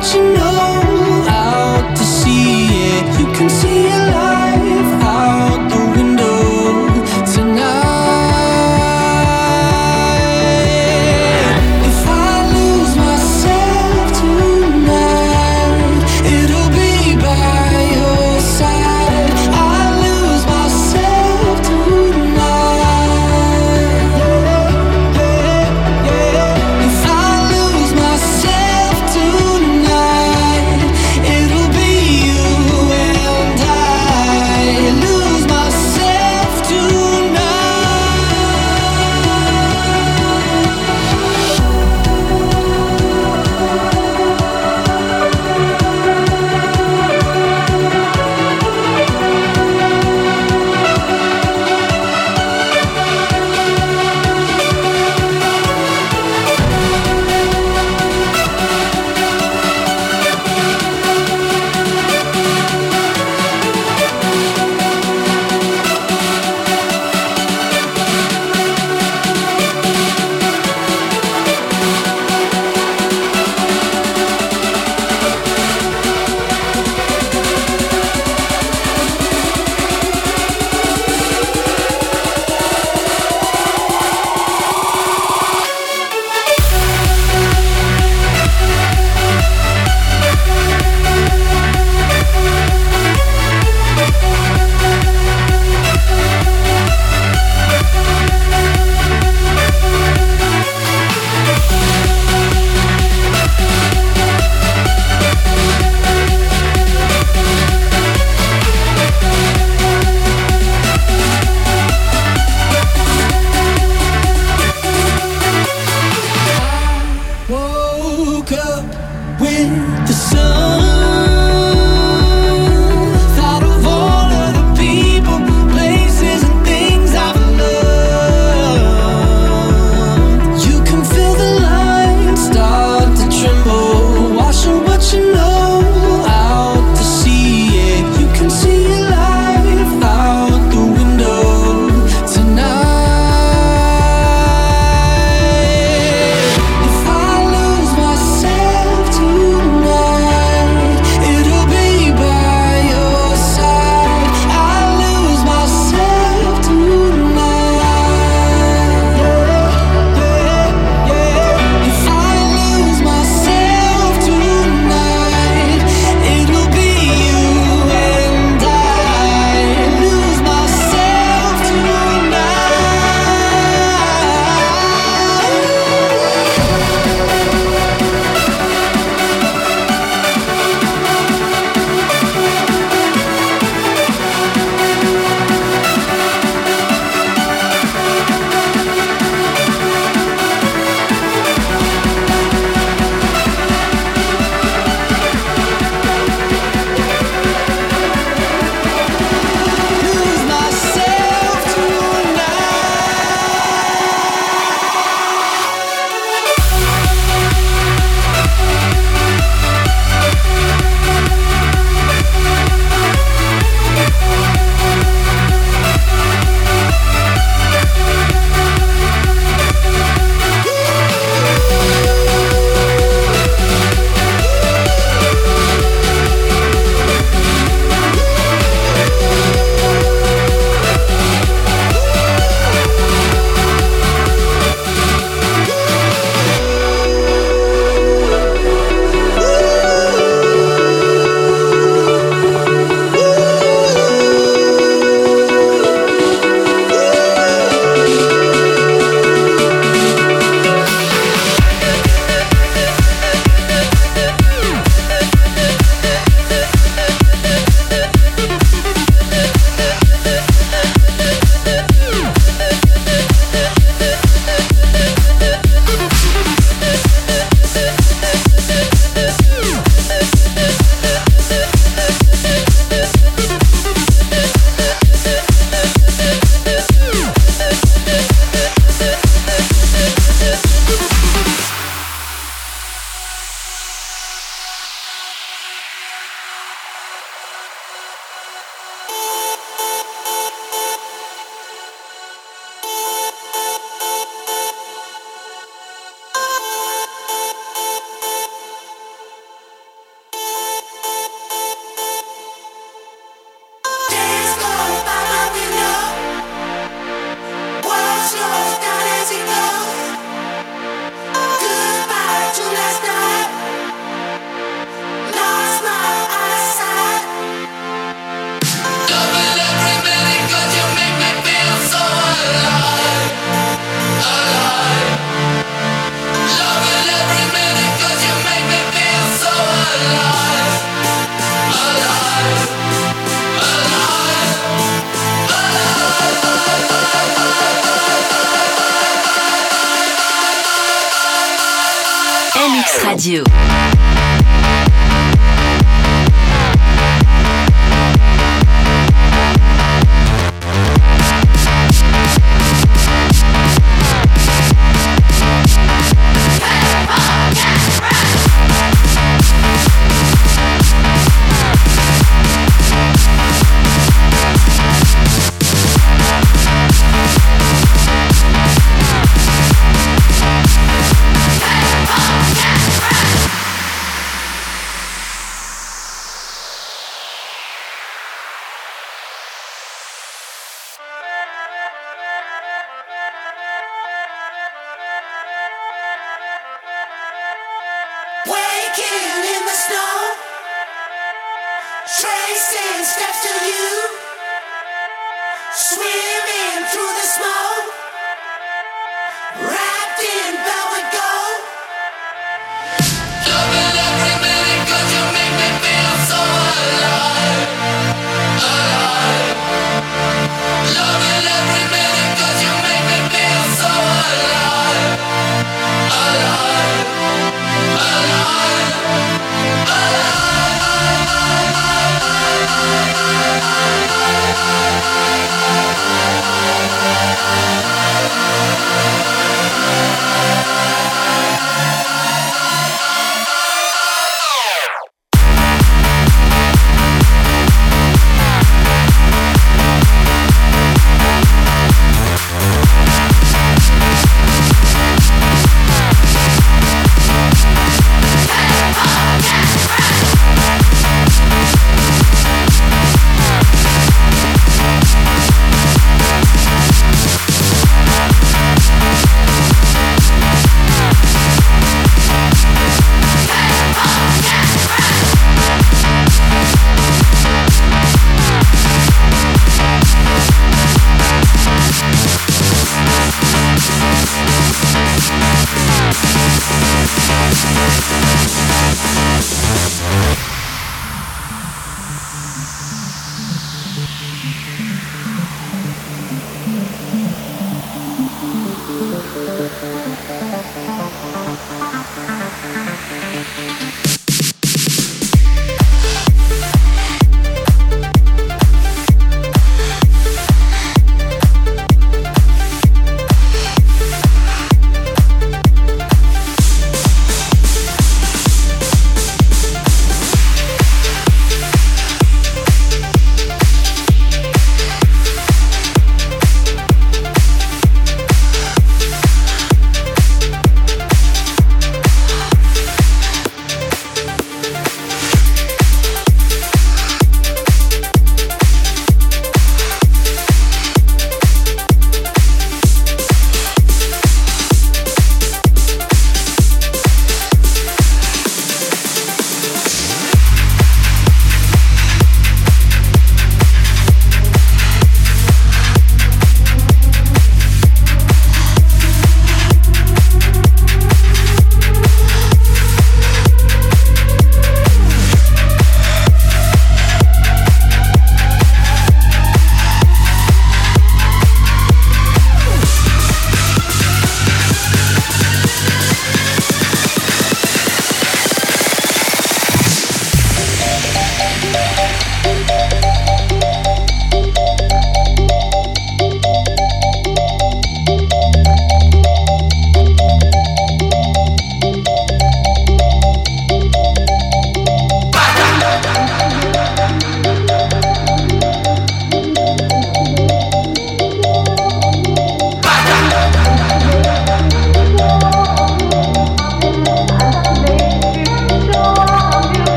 心留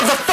of the